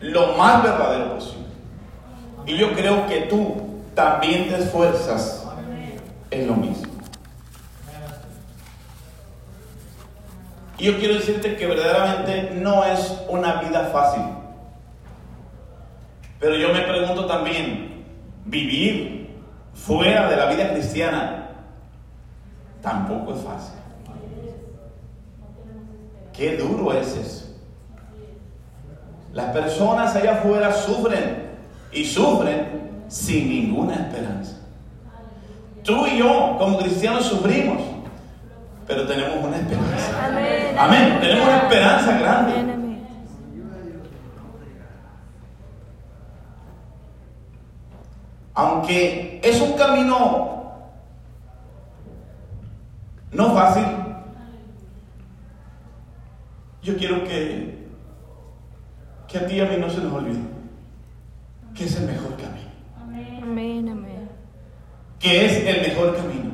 lo más verdadero posible. Y yo creo que tú también te esfuerzas en lo mismo. Y yo quiero decirte que verdaderamente no es una vida fácil. Pero yo me pregunto también, vivir fuera de la vida cristiana tampoco es fácil. Qué duro es eso. Las personas allá afuera sufren y sufren sin ninguna esperanza. Tú y yo, como cristianos, sufrimos, pero tenemos una esperanza. Amén. Amén. Tenemos una esperanza grande. Aunque es un camino no fácil, yo quiero que, que a ti y a mí no se nos olvide que es el mejor camino, Amén, amén. que es el mejor camino,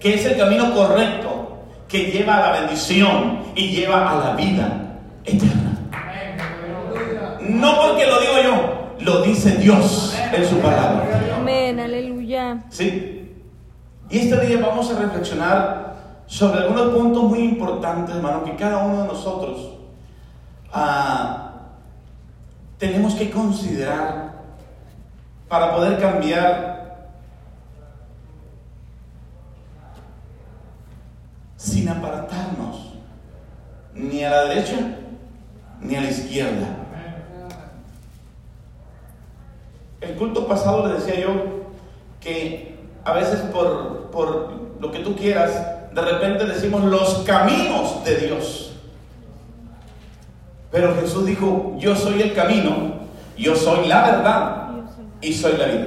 que es el camino correcto, que lleva a la bendición y lleva a la vida eterna. No porque lo digo yo, lo dice Dios en su palabra. Amén, aleluya. ¿Sí? Y este día vamos a reflexionar sobre algunos puntos muy importantes, hermano, que cada uno de nosotros ah, tenemos que considerar para poder cambiar sin apartarnos ni a la derecha ni a la izquierda. El culto pasado le decía yo que a veces por, por lo que tú quieras, de repente decimos los caminos de Dios. Pero Jesús dijo, yo soy el camino, yo soy la verdad y soy la vida.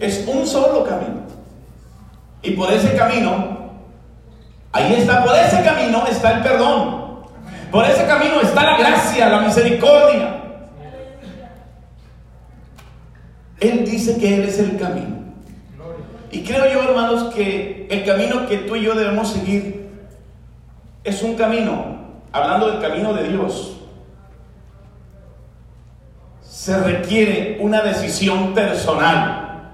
Es un solo camino. Y por ese camino, ahí está, por ese camino está el perdón. Por ese camino está la gracia, la misericordia. Él dice que Él es el camino. Y creo yo, hermanos, que el camino que tú y yo debemos seguir es un camino, hablando del camino de Dios, se requiere una decisión personal,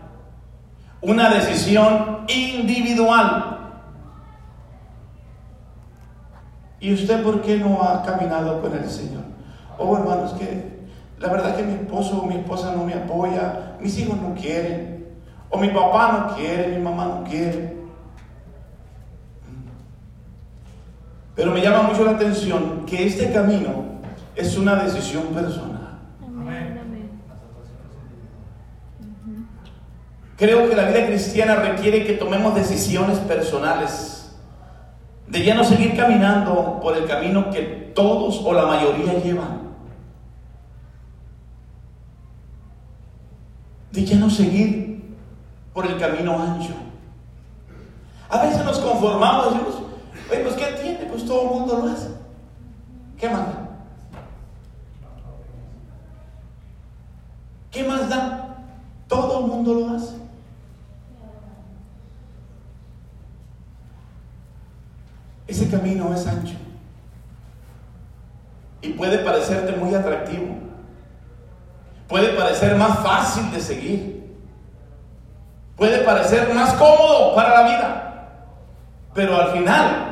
una decisión individual. ¿Y usted por qué no ha caminado con el Señor? Oh, hermanos, que la verdad que mi esposo o mi esposa no me apoya, mis hijos no quieren, o mi papá no quiere, mi mamá no quiere. Pero me llama mucho la atención que este camino es una decisión personal. Amén. Creo que la vida cristiana requiere que tomemos decisiones personales, de ya no seguir caminando por el camino que todos o la mayoría llevan. De ya no seguir por el camino ancho. A veces nos conformamos, decimos, oye, pues ¿qué tiene? Pues todo el mundo lo hace. ¿Qué más da? ¿Qué más da? Todo el mundo lo hace. Ese camino es ancho. Y puede parecerte muy atractivo. Puede parecer más fácil de seguir. Puede parecer más cómodo para la vida. Pero al final,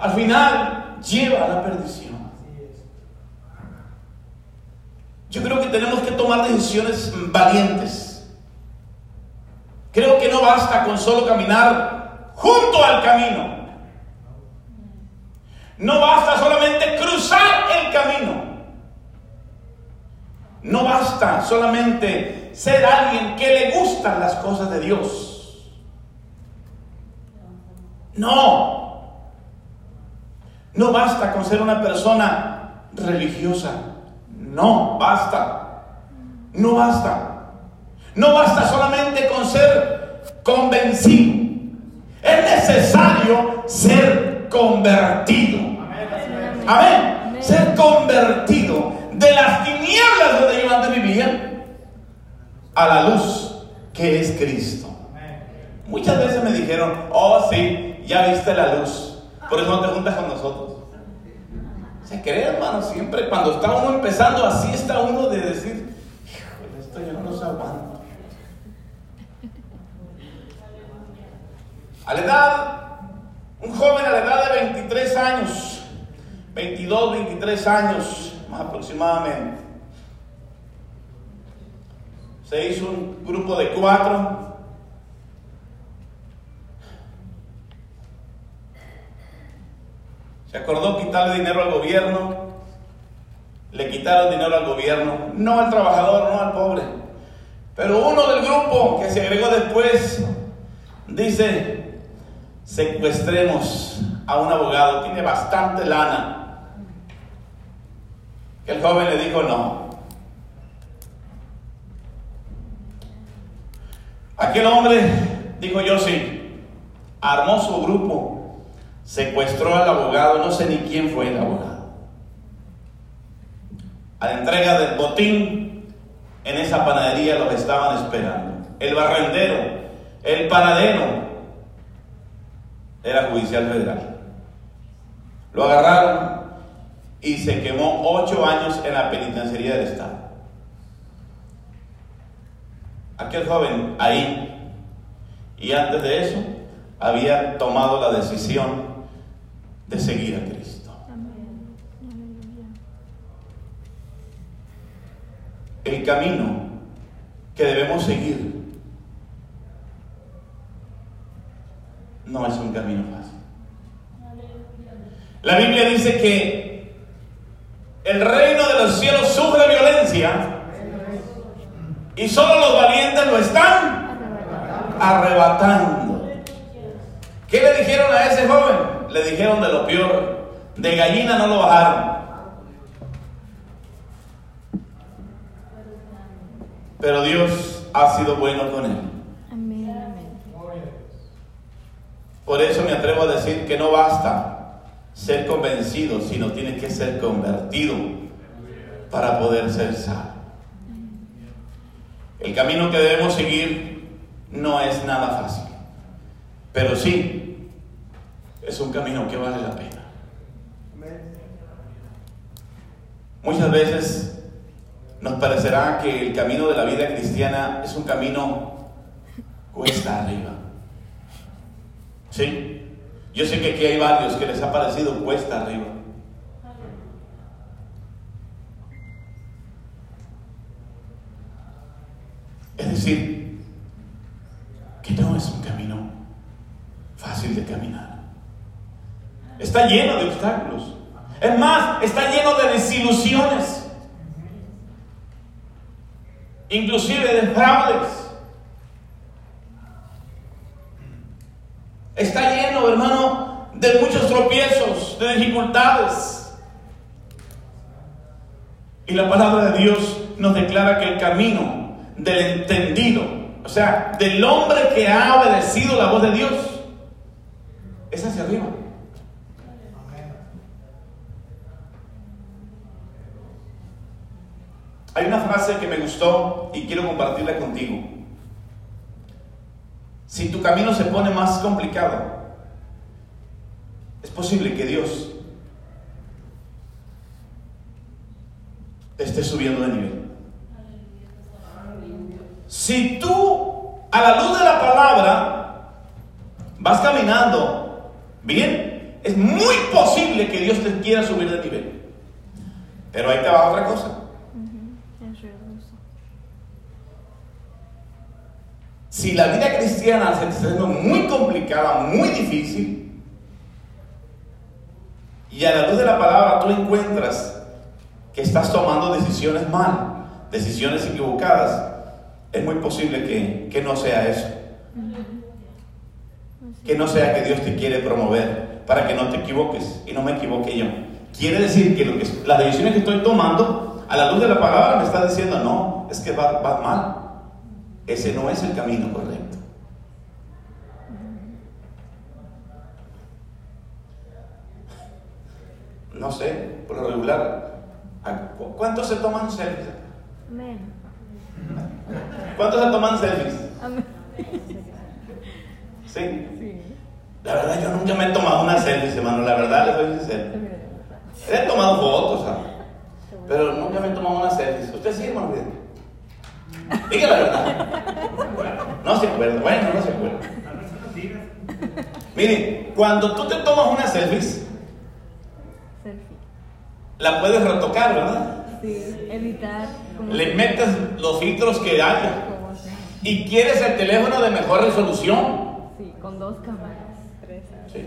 al final lleva a la perdición. Yo creo que tenemos que tomar decisiones valientes. Creo que no basta con solo caminar junto al camino. No basta solamente cruzar el camino. No basta solamente ser alguien que le gustan las cosas de Dios. No. No basta con ser una persona religiosa. No, basta. No basta. No basta solamente con ser convencido. Es necesario ser convertido. Amén. Ser convertido de las tinieblas donde yo antes vivía a la luz que es Cristo. Muchas veces me dijeron, oh sí, ya viste la luz. Por eso no te juntas con nosotros. Se cree, hermano, siempre cuando está uno empezando, así está uno de decir, híjole, esto yo no los aguanto. A la edad, un joven a la edad de 23 años, 22, 23 años más aproximadamente, se hizo un grupo de cuatro. Acordó quitarle dinero al gobierno. Le quitaron dinero al gobierno, no al trabajador, no al pobre. Pero uno del grupo que se agregó después dice, secuestremos a un abogado, tiene bastante lana. El joven le dijo no. Aquel hombre dijo yo sí, armó su grupo, secuestró al abogado, no sé ni quién fue el abogado. A la entrega del botín, en esa panadería los estaban esperando. El barrendero, el panadero, era judicial federal. Lo agarraron y se quemó ocho años en la penitenciaría del Estado. Aquel joven ahí, y antes de eso, había tomado la decisión de seguir a Cristo. El camino que debemos seguir no es un camino fácil. La Biblia dice que el reino de los cielos sufre violencia y solo los valientes lo están arrebatando. ¿Qué le dijeron a ese joven? Le dijeron de lo peor. De gallina no lo bajaron. Pero Dios ha sido bueno con él. Por eso me atrevo a decir que no basta ser convencido, sino tiene que ser convertido para poder ser salvo. El camino que debemos seguir no es nada fácil, pero sí es un camino que vale la pena. Muchas veces nos parecerá que el camino de la vida cristiana es un camino cuesta arriba. ¿Sí? Yo sé que aquí hay varios que les ha parecido cuesta arriba. Es decir, que no es un camino fácil de caminar. Está lleno de obstáculos. Es más, está lleno de desilusiones. Inclusive de fraudes. Está lleno, hermano, de muchos tropiezos, de dificultades. Y la palabra de Dios nos declara que el camino del entendido, o sea, del hombre que ha obedecido la voz de Dios, es hacia arriba. Hay una frase que me y quiero compartirla contigo. Si tu camino se pone más complicado, es posible que Dios te esté subiendo de nivel. Si tú, a la luz de la palabra, vas caminando bien, es muy posible que Dios te quiera subir de nivel. Pero ahí te va otra cosa. Es hermoso. Si la vida cristiana se te está haciendo muy complicada, muy difícil, y a la luz de la palabra tú encuentras que estás tomando decisiones mal, decisiones equivocadas, es muy posible que, que no sea eso. Que no sea que Dios te quiere promover para que no te equivoques y no me equivoque yo. Quiere decir que, lo que las decisiones que estoy tomando, a la luz de la palabra, me está diciendo, no, es que va, va mal. Ese no es el camino correcto. No sé, por lo regular, ¿a- ¿cuántos se toman selfies? Amén. ¿Cuántos se toman selfies? ¿Sí? Sí. La verdad, yo nunca me he tomado una selfie, hermano. La verdad, les soy sincero. He tomado fotos, ¿sabe? Pero nunca me he tomado una selfie. ¿Usted sí, hermano? Diga la verdad. No se acuerda. Bueno, no se acuerda. Mire, cuando tú te tomas una selfie, Selfie. la puedes retocar, ¿verdad? Sí, editar. Le metes los filtros que haya. Y quieres el teléfono de mejor resolución. Sí, con dos cámaras. Tres. Sí.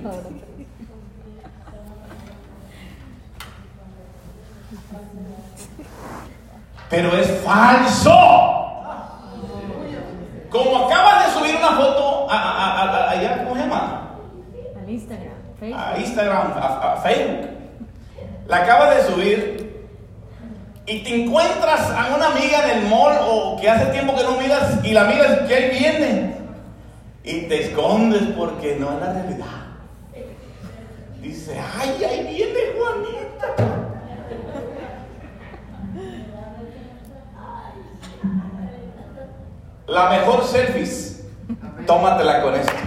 Pero es falso. Como acabas de subir una foto a, a- a- a- allá, ¿cómo se llama? Al Instagram, A Instagram, a, Facebook. La acabas de subir y te encuentras a una amiga en el mall o que hace tiempo que no miras y la miras que ahí viene y te escondes porque no es la realidad. Dice, ay, ahí viene Juanita. La mejor selfies, tómatela con esta.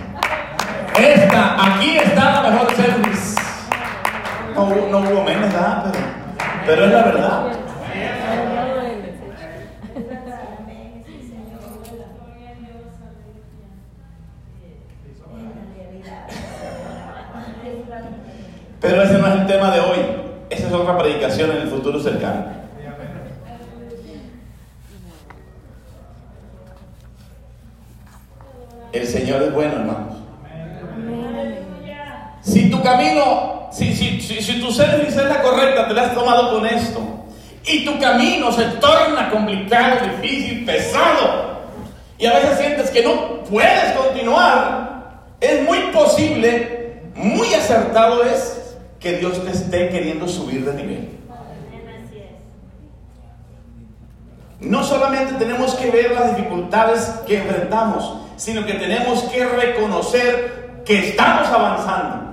Esta, aquí está la mejor selfies. No, no hubo memes, ¿verdad? Pero, pero es la verdad. Pero ese no es el tema de hoy. Esa es otra predicación en el futuro cercano. El Señor es bueno, hermanos. Si tu camino, si, si, si, si tu selfie es la correcta, te la has tomado con esto, y tu camino se torna complicado, difícil, pesado, y a veces sientes que no puedes continuar, es muy posible, muy acertado es que Dios te esté queriendo subir de nivel. No solamente tenemos que ver las dificultades que enfrentamos, sino que tenemos que reconocer que estamos avanzando.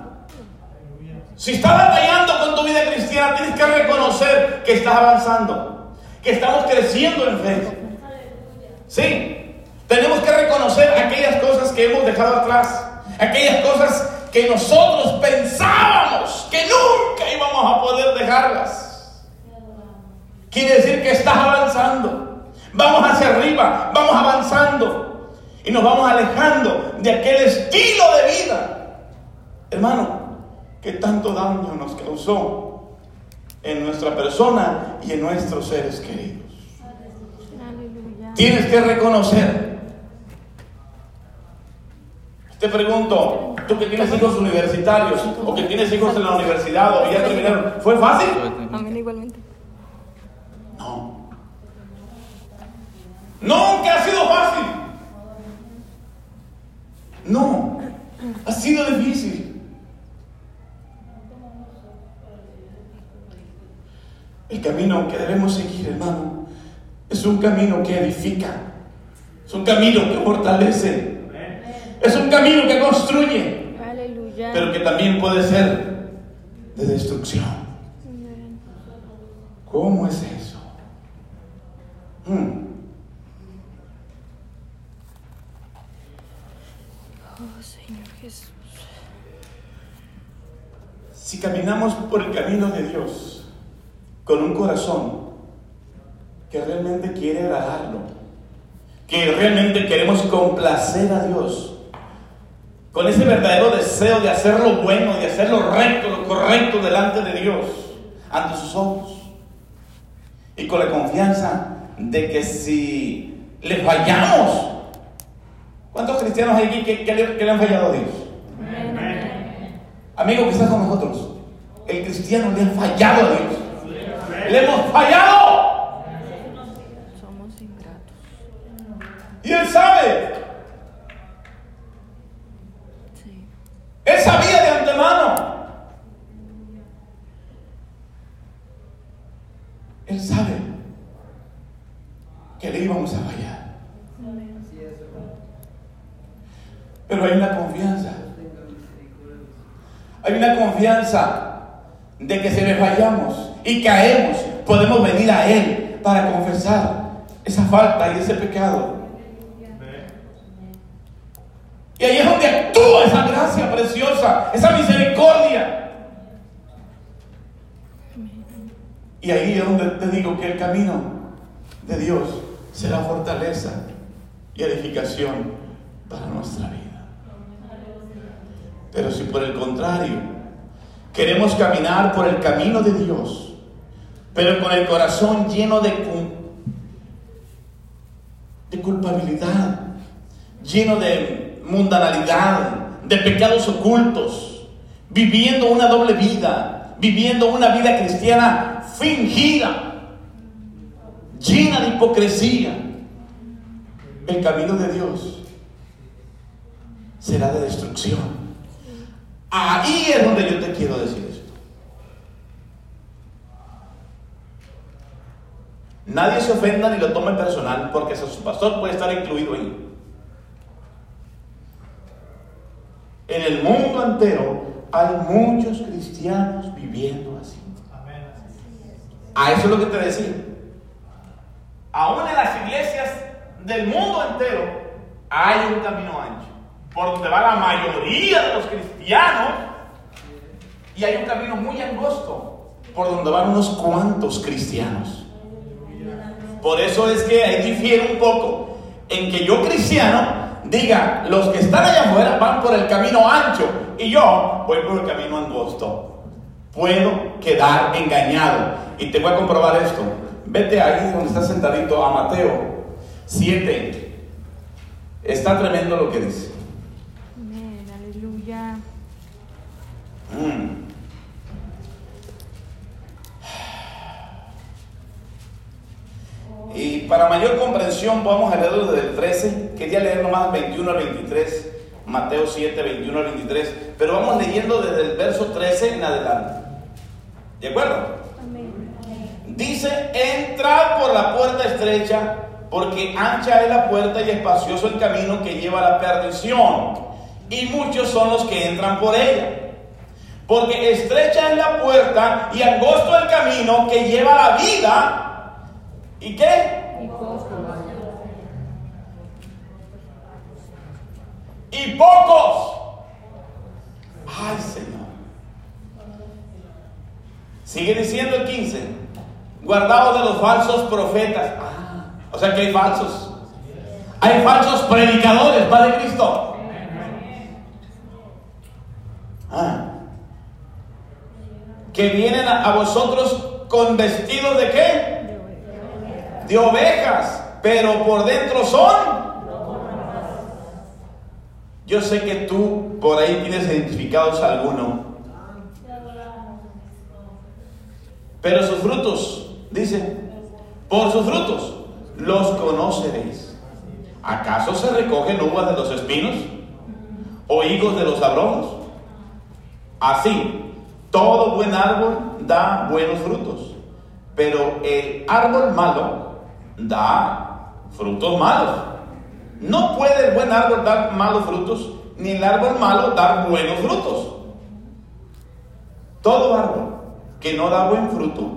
Si estás batallando con tu vida cristiana, tienes que reconocer que estás avanzando, que estamos creciendo en fe. Sí, tenemos que reconocer aquellas cosas que hemos dejado atrás, aquellas cosas que nosotros pensábamos que nunca íbamos a poder dejarlas. Quiere decir que estás avanzando. Vamos hacia arriba, vamos avanzando y nos vamos alejando de aquel estilo de vida, hermano, que tanto daño nos causó en nuestra persona y en nuestros seres queridos. Aleluya. Tienes que reconocer. Te pregunto, tú que tienes hijos universitarios o que tienes hijos en la universidad o ya terminaron, ¿fue fácil? Amén igualmente. No. Nunca ha sido fácil. No. Ha sido difícil. El camino que debemos seguir, hermano, es un camino que edifica. Es un camino que fortalece. Es un camino que construye, Aleluya. pero que también puede ser de destrucción. ¿Cómo es eso? Hmm. Oh, Señor Jesús. Si caminamos por el camino de Dios con un corazón que realmente quiere agradarlo, que realmente queremos complacer a Dios, con ese verdadero deseo de hacer lo bueno, de hacer lo recto, lo correcto delante de Dios, ante sus ojos, y con la confianza de que si le fallamos, ¿cuántos cristianos hay aquí que, que le, que le han fallado a Dios? Amén. Amigo que está con nosotros, el cristiano le ha fallado a Dios. Le hemos fallado. Somos ingratos. Y él sabe. Sí. Él sabía de antemano. Él sabe que le íbamos a fallar. Pero hay una confianza. Hay una confianza de que si le fallamos y caemos, podemos venir a Él para confesar esa falta y ese pecado. Y ahí es donde actúa esa gracia preciosa, esa misericordia. Y ahí es donde te digo que el camino de Dios será fortaleza y edificación para nuestra vida. Pero si por el contrario queremos caminar por el camino de Dios, pero con el corazón lleno de, de culpabilidad, lleno de mundanalidad, de pecados ocultos, viviendo una doble vida, viviendo una vida cristiana fingida, llena de hipocresía, el camino de Dios será de destrucción. Ahí es donde yo te quiero decir esto. Nadie se ofenda ni lo tome personal porque su pastor puede estar incluido ahí. En el mundo entero hay muchos cristianos viviendo así. A eso es lo que te decía. Aún en las iglesias del mundo entero hay un camino ancho por donde va la mayoría de los cristianos, y hay un camino muy angosto por donde van unos cuantos cristianos. Por eso es que ahí difiere un poco en que yo cristiano diga, los que están allá afuera van por el camino ancho y yo voy por el camino angosto. Puedo quedar engañado. Y te voy a comprobar esto. Vete ahí donde está sentadito a Mateo 7. Está tremendo lo que dice. Mm. Y para mayor comprensión vamos a leerlo desde el 13. Quería leer nomás 21 al 23. Mateo 7, 21 al 23. Pero vamos leyendo desde el verso 13 en adelante. ¿De acuerdo? Dice, entrad por la puerta estrecha, porque ancha es la puerta y espacioso el camino que lleva a la perdición. Y muchos son los que entran por ella. Porque estrecha es la puerta y angosto el camino que lleva a la vida. ¿Y qué? Y pocos. Ay, Señor. Sigue diciendo el 15. Guardados de los falsos profetas. Ah, o sea que hay falsos. Hay falsos predicadores, Padre Cristo. Ah que vienen a, vosotros con vestidos de qué? De ovejas, pero por dentro son. Yo sé que tú por ahí tienes identificados alguno. Pero sus frutos, dice, por sus frutos los conoceréis. ¿Acaso se recogen uvas de los espinos o higos de los abrojos? Así, todo buen árbol da buenos frutos, pero el árbol malo da frutos malos. No puede el buen árbol dar malos frutos, ni el árbol malo dar buenos frutos. Todo árbol que no da buen fruto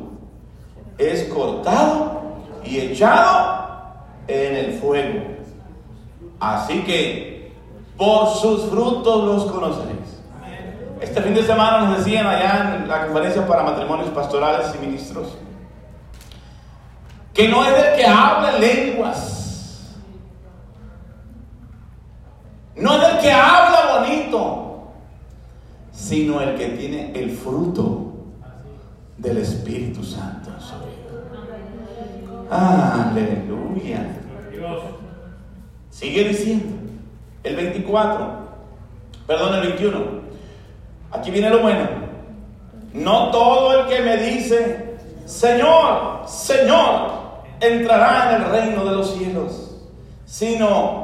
es cortado y echado en el fuego. Así que por sus frutos los conoceréis. Este fin de semana nos decían allá en la conferencia para matrimonios pastorales y ministros que no es el que habla lenguas, no es el que habla bonito, sino el que tiene el fruto del Espíritu Santo en su. Aleluya. Sigue diciendo, el 24, perdón, el 21. Aquí viene lo bueno. No todo el que me dice, Señor, Señor, entrará en el reino de los cielos, sino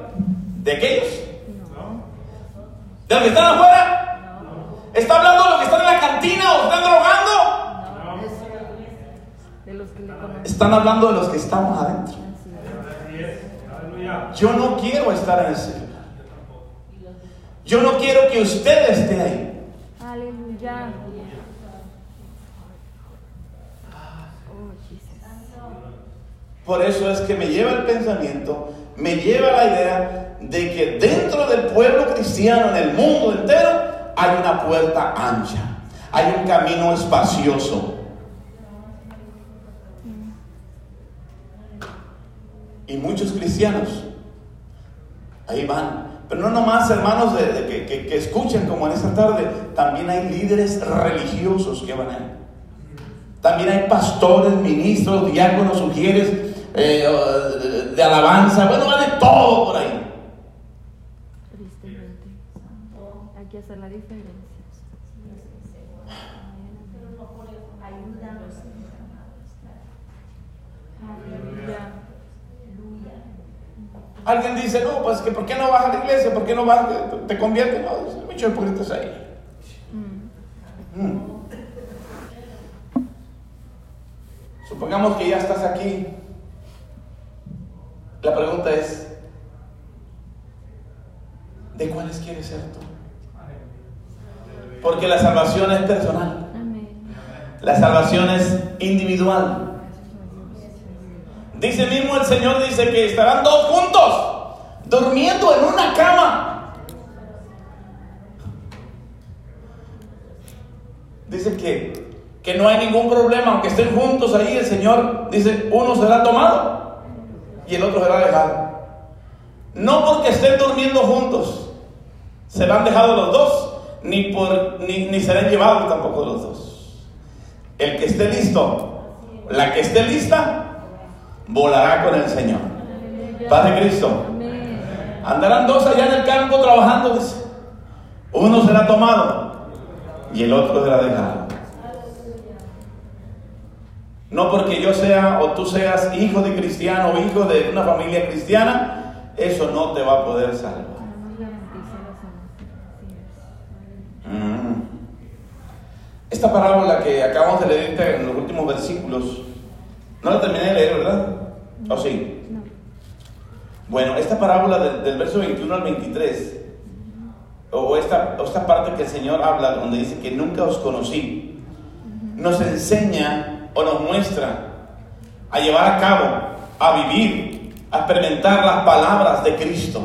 ¿De aquellos? ¿De los que están afuera? ¿Está hablando de los que están en la cantina o están drogando? conocen. Están hablando de los que estamos adentro. Yo no quiero estar en ese lugar. Yo no quiero que usted esté ahí. Aleluya. Por eso es que me lleva el pensamiento, me lleva la idea de que dentro del pueblo cristiano, en el mundo entero, hay una puerta ancha, hay un camino espacioso. Y muchos cristianos ahí van. Pero no nomás hermanos de, que, que- que escuchen como en esta tarde, también hay líderes religiosos que van ahí. También hay pastores, ministros, diáconos, sugieres eh, de, de alabanza. Bueno, vale todo por ahí. Tristemente. Hay que hacer la diferencia. Aleluya. Alguien dice, no, pues que ¿por qué no vas a la iglesia? ¿Por qué no vas? Te, te conviertes. No, muchos hipócritas ahí. Mm. Mm. Supongamos que ya estás aquí. La pregunta es, ¿de cuáles quieres ser tú? Porque la salvación es personal. La salvación es individual. Dice mismo el Señor, dice que estarán dos juntos, durmiendo en una cama. Dice que, que no hay ningún problema, aunque estén juntos ahí, el Señor dice, uno será tomado y el otro será dejado. No porque estén durmiendo juntos, serán dejados los dos, ni, por, ni, ni serán llevados tampoco los dos. El que esté listo, la que esté lista, volará con el Señor. Padre Cristo, andarán dos allá en el campo trabajando. Uno será tomado y el otro será dejado. No porque yo sea o tú seas hijo de cristiano o hijo de una familia cristiana, eso no te va a poder salvar. Esta parábola que acabamos de leer en los últimos versículos, no la terminé de leer, ¿verdad? ¿O sí? No. Bueno, esta parábola del, del verso 21 al 23, o, esta, o esta parte que el Señor habla, donde dice que nunca os conocí, nos enseña o nos muestra a llevar a cabo, a vivir, a experimentar las palabras de Cristo.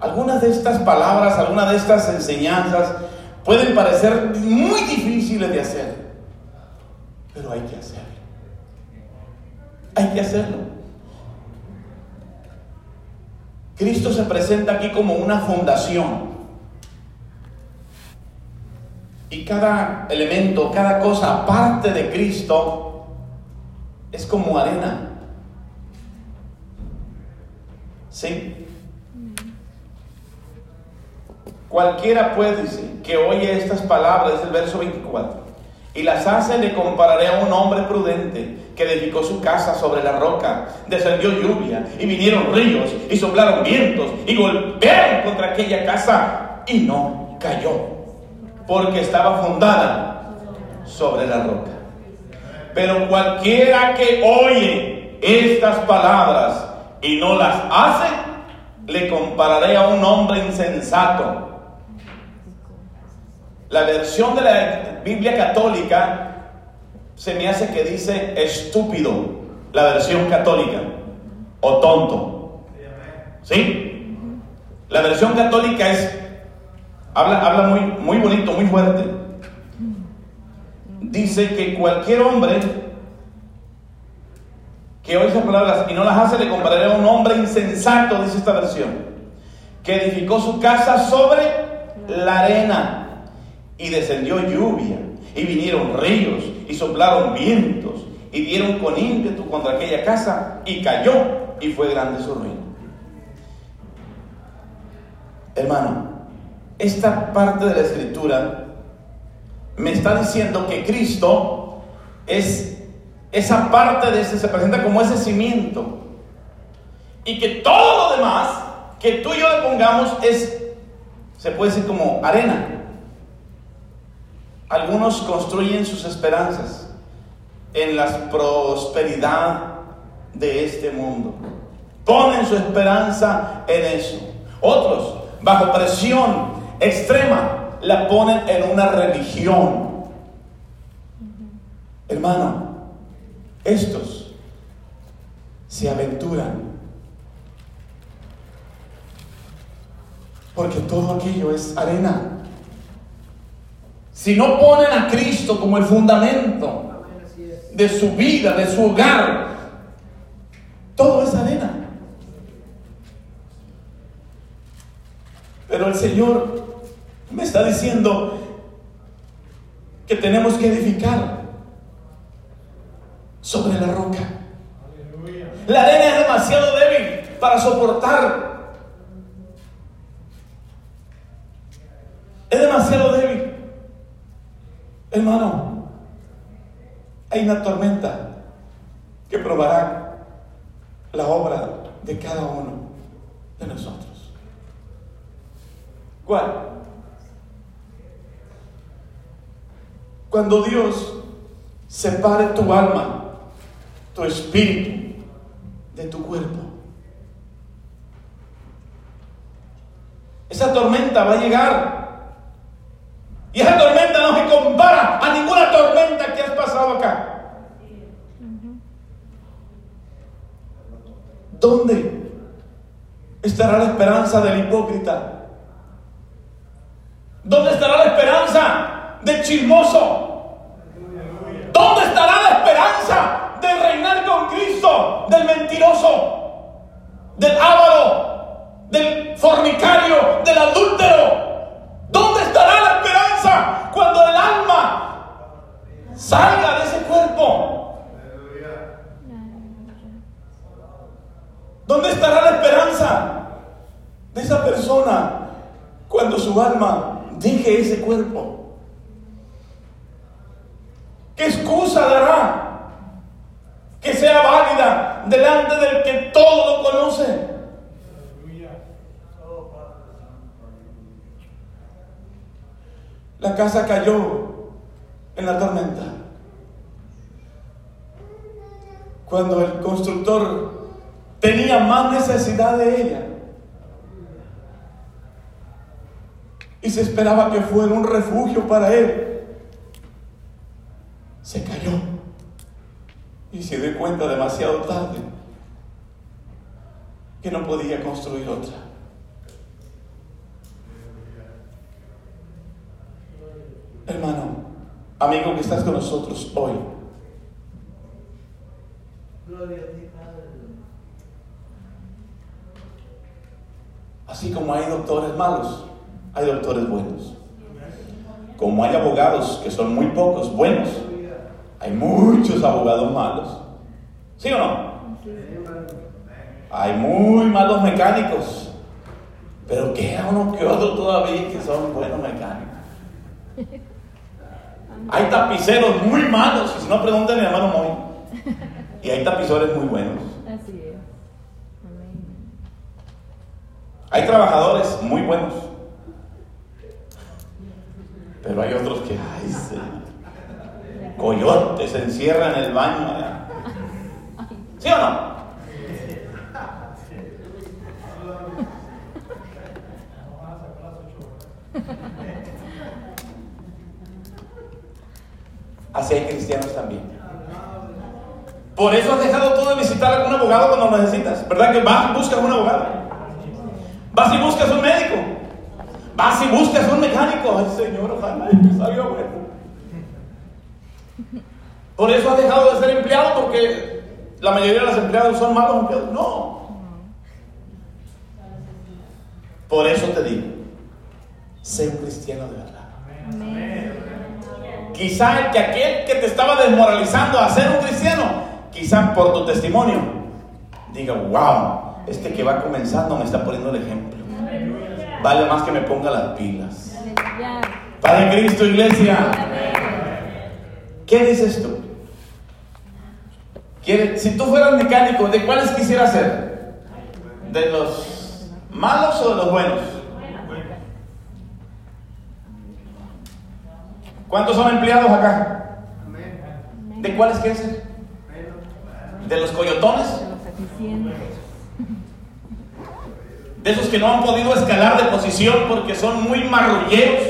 Algunas de estas palabras, algunas de estas enseñanzas pueden parecer muy difíciles de hacer, pero hay que hacerlo. Hay que hacerlo. Cristo se presenta aquí como una fundación. Y cada elemento, cada cosa aparte de Cristo es como arena. ¿Sí? Cualquiera puede decir que oye estas palabras del verso 24 y las hace, le compararé a un hombre prudente que edificó su casa sobre la roca. Descendió lluvia y vinieron ríos y soplaron vientos y golpearon contra aquella casa y no cayó porque estaba fundada sobre la roca. Pero cualquiera que oye estas palabras y no las hace, le compararé a un hombre insensato. La versión de la Biblia católica se me hace que dice estúpido, la versión católica, o tonto. ¿Sí? La versión católica es, habla, habla muy, muy bonito, muy fuerte. Dice que cualquier hombre que oye esas palabras y no las hace, le compararé a un hombre insensato, dice esta versión, que edificó su casa sobre la arena y descendió lluvia y vinieron ríos y soplaron vientos y dieron con ímpetu contra aquella casa y cayó y fue grande su ruina. Hermano, esta parte de la escritura me está diciendo que Cristo es esa parte de ese, se presenta como ese cimiento. Y que todo lo demás que tú y yo le pongamos es, se puede decir como arena. Algunos construyen sus esperanzas en la prosperidad de este mundo. Ponen su esperanza en eso. Otros, bajo presión extrema, la ponen en una religión. Hermano, estos se aventuran porque todo aquello es arena. Si no ponen a Cristo como el fundamento de su vida, de su hogar, todo es arena. Pero el Señor me está diciendo que tenemos que edificar sobre la roca. La arena es demasiado débil para soportar. Es demasiado débil. Hermano, hay una tormenta que probará la obra de cada uno de nosotros. ¿Cuál? Cuando Dios separe tu alma, tu espíritu de tu cuerpo. Esa tormenta va a llegar. Y esa tormenta no se compara a ninguna tormenta que has pasado acá. ¿Dónde estará la esperanza del hipócrita? ¿Dónde estará la esperanza del chismoso? ¿Dónde estará la esperanza de reinar con Cristo? Del mentiroso, del ávaro, del fornicario, del adúltero. Salga de ese cuerpo? ¿Dónde estará la esperanza de esa persona cuando su alma deje ese cuerpo? ¿Qué excusa dará que sea válida delante del que todo lo conoce? La casa cayó en la tormenta. Cuando el constructor tenía más necesidad de ella. Y se esperaba que fuera un refugio para él. Se cayó. Y se dio cuenta demasiado tarde que no podía construir otra. Hermano, amigo que estás con nosotros hoy. Así como hay doctores malos, hay doctores buenos. Como hay abogados que son muy pocos buenos, hay muchos abogados malos. ¿Sí o no? Hay muy malos mecánicos, pero queda uno que otro todavía que son buenos mecánicos. Hay tapiceros muy malos, si no preguntan a mi hermano Moy. Y hay tapiceros muy buenos. Así es. Amén. Hay trabajadores muy buenos. Pero hay otros que, ay, sí, coyotes se encierran en el baño. allá. ¿Sí o no? Así hay cristianos también. Por eso has dejado tú de visitar a algún abogado cuando lo necesitas. ¿Verdad que vas y buscas un abogado? Vas y buscas un médico. Vas y buscas un mecánico. Señor, ojalá salga bueno. Por eso has dejado de ser empleado porque la mayoría de los empleados son malos empleados. No. Por eso te digo, sé un cristiano de verdad. Amén. Quizá el que aquel que te estaba desmoralizando a ser un cristiano, quizá por tu testimonio, diga, wow, este que va comenzando me está poniendo el ejemplo. Vale más que me ponga las pilas. Padre Cristo, iglesia, ¿qué dices tú? ¿Quieres- Si tú fueras mecánico, ¿de cuáles quisieras ser? ¿De los malos o de los buenos? ¿Cuántos son empleados acá? ¿De cuáles quiere ser? ¿De los coyotones? De los eficientes. ¿De esos que no han podido escalar de posición porque son muy marrulleros?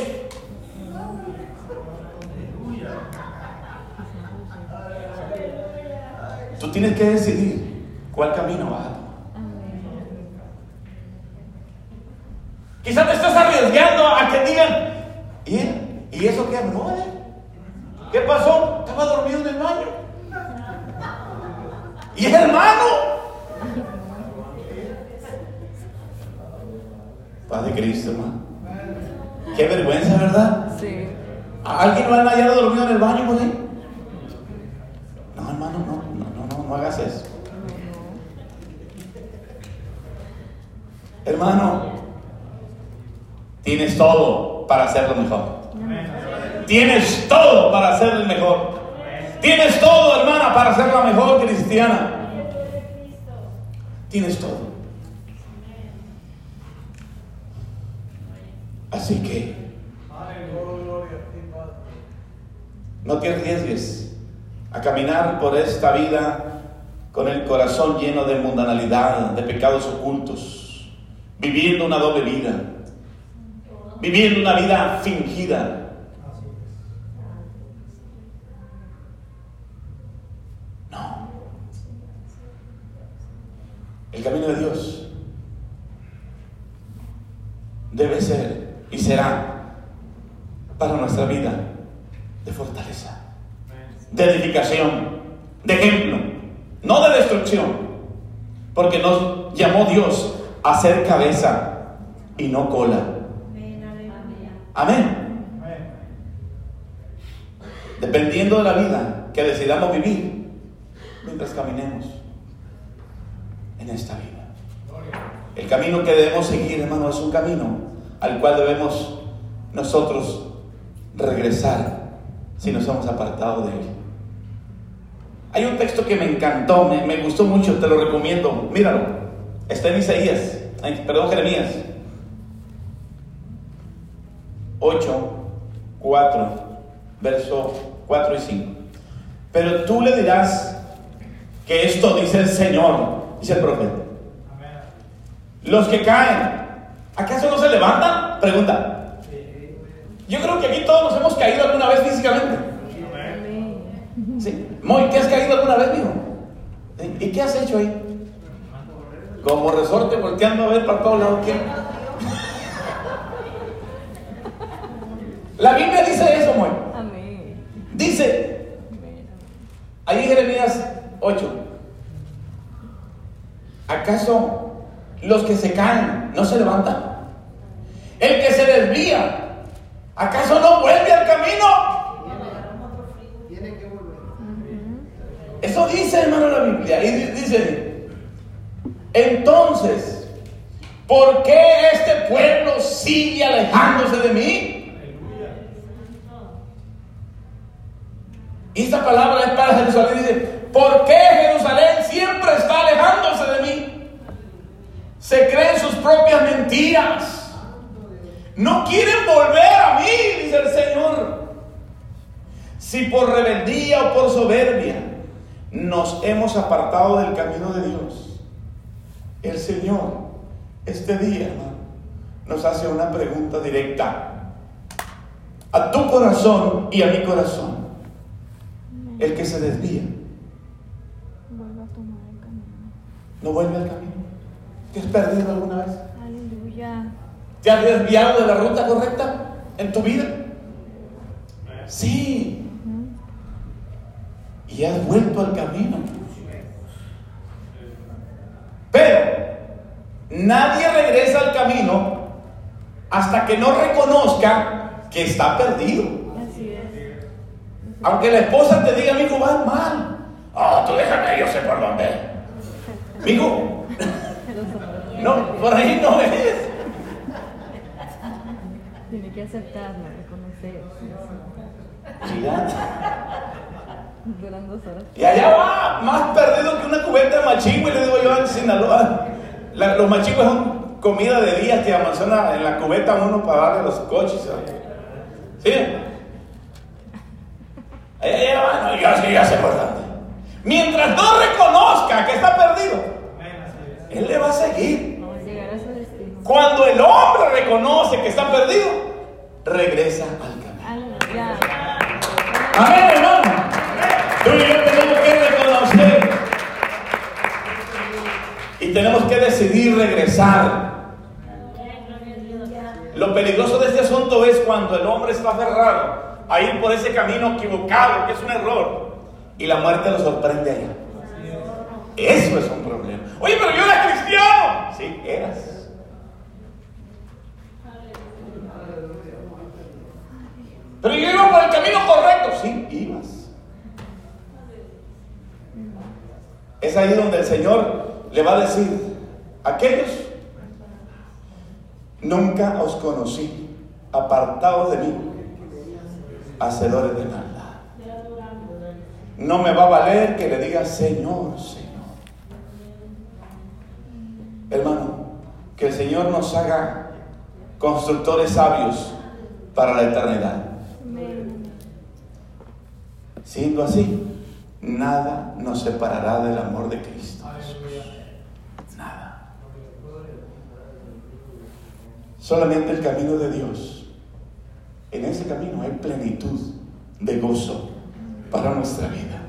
Tú tienes que decidir cuál camino vas a tomar. Quizás te estás arriesgando a que digan. ¿Y eso qué, brother? ¿Qué pasó? Estaba dormido en el baño. ¿Y es hermano? Paz de Cristo, hermano. Qué vergüenza, ¿verdad? Sí. ¿A ¿Alguien lo han hallado dormido en el baño por ahí? No, hermano, no, no, no, no, no hagas eso. Hermano, tienes todo para hacerlo mejor. Tienes todo para ser el mejor. Tienes todo, hermana, para ser la mejor cristiana. Tienes todo. Así que no te arriesgues a caminar por esta vida con el corazón lleno de mundanalidad, de pecados ocultos, viviendo una doble vida, viviendo una vida fingida. No. El camino de Dios debe ser y será para nuestra vida de fortaleza, de edificación, de ejemplo, no de destrucción, porque nos llamó Dios a ser cabeza y no cola. Amén. Dependiendo de la vida que decidamos vivir mientras caminemos en esta vida. El camino que debemos seguir, hermano, es un camino al cual debemos nosotros regresar si nos hemos apartado de él. Hay un texto que me encantó, me, me gustó mucho, te lo recomiendo. Míralo, está en Isaías, perdón, Jeremías 8, 4, verso 4 y 5. Pero tú le dirás que esto dice el Señor, dice el profeta. Los que caen, ¿acaso no se levantan? Pregunta. Yo creo que aquí todos nos hemos caído alguna vez físicamente. ¿Sí? Moy, ¿te has caído alguna vez, mijo? ¿Sí? ¿Y qué has hecho ahí? Como resorte volteando a ver para todos lados. La Biblia dice eso, Moy. Dice, ahí Jeremías 8. ¿Acaso los que se caen no se levantan? El que se desvía, ¿acaso no vuelve al camino? Eso dice, hermano, la Biblia. Y di- dice, entonces, ¿por qué este pueblo sigue alejándose de mí? Y esta palabra es para Jerusalén. Dice, ¿por qué Jerusalén siempre está alejándose de mí? Se creen sus propias mentiras. No quieren volver a mí, dice el Señor. Si por rebeldía o por soberbia nos hemos apartado del camino de Dios, el Señor este día hermano, nos hace una pregunta directa a tu corazón y a mi corazón. El que se desvía no vuelve al camino. ¿Te has perdido alguna vez? Aleluya. ¿Te has desviado de la ruta correcta en tu vida? Sí. Y has vuelto al camino. Pero nadie regresa al camino hasta que no reconozca que está perdido. Así es. Aunque la esposa te diga, amigo, vas mal. Ah, tú déjame, yo sé por dónde. Amigo, no, por ahí no es. Tiene que aceptarlo, reconocer. Mira. Duran dos horas. Y allá va, más perdido que una cubeta de machigüe, le digo yo en Sinaloa. La- los machigües son comida de días que amanzona en la cubeta uno para darle los coches. ¿sabes? ¿Sí? Allá, allá va, no, ya sí, ya se importante. Mientras no reconozca que está perdido, él le va a seguir. No llegar a su destino. Cuando el hombre reconoce que está perdido, regresa al camino. Amén, hermano. Tú y yo tenemos que reconocer. Y tenemos que decidir regresar. Lo peligroso de este asunto es cuando el hombre está aferrado a ir por ese camino equivocado, que es un error, y la muerte lo sorprende allá. Eso es un problema. Oye, pero yo era cristiano. Sí, eras. Pero yo por el camino correcto. Sí, ibas. Es ahí donde el Señor le va a decir, aquellos, nunca os conocí, apartados de mí, hacedores de maldad. No me va a valer que le diga Señor, Señor. Hermano, que el Señor nos haga constructores sabios para la eternidad. Siendo así, nada nos separará del amor de Cristo. Nada. Solamente el camino de Dios. En ese camino hay plenitud de gozo para nuestra vida.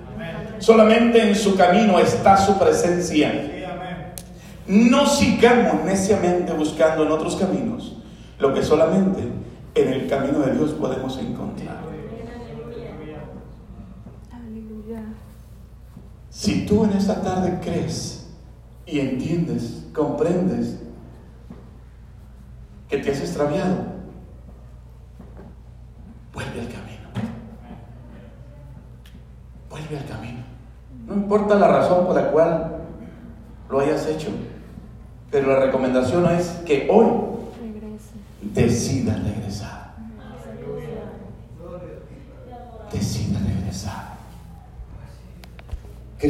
Solamente en su camino está su presencia. No sigamos neciamente buscando en otros caminos lo que solamente en el camino de Dios podemos encontrar. Aleluya. Si tú en esta tarde crees y entiendes, comprendes que te has extraviado, vuelve al camino. Vuelve al camino. No importa la razón por la cual lo hayas hecho, pero la recomendación es que hoy decidas regresar. Decida.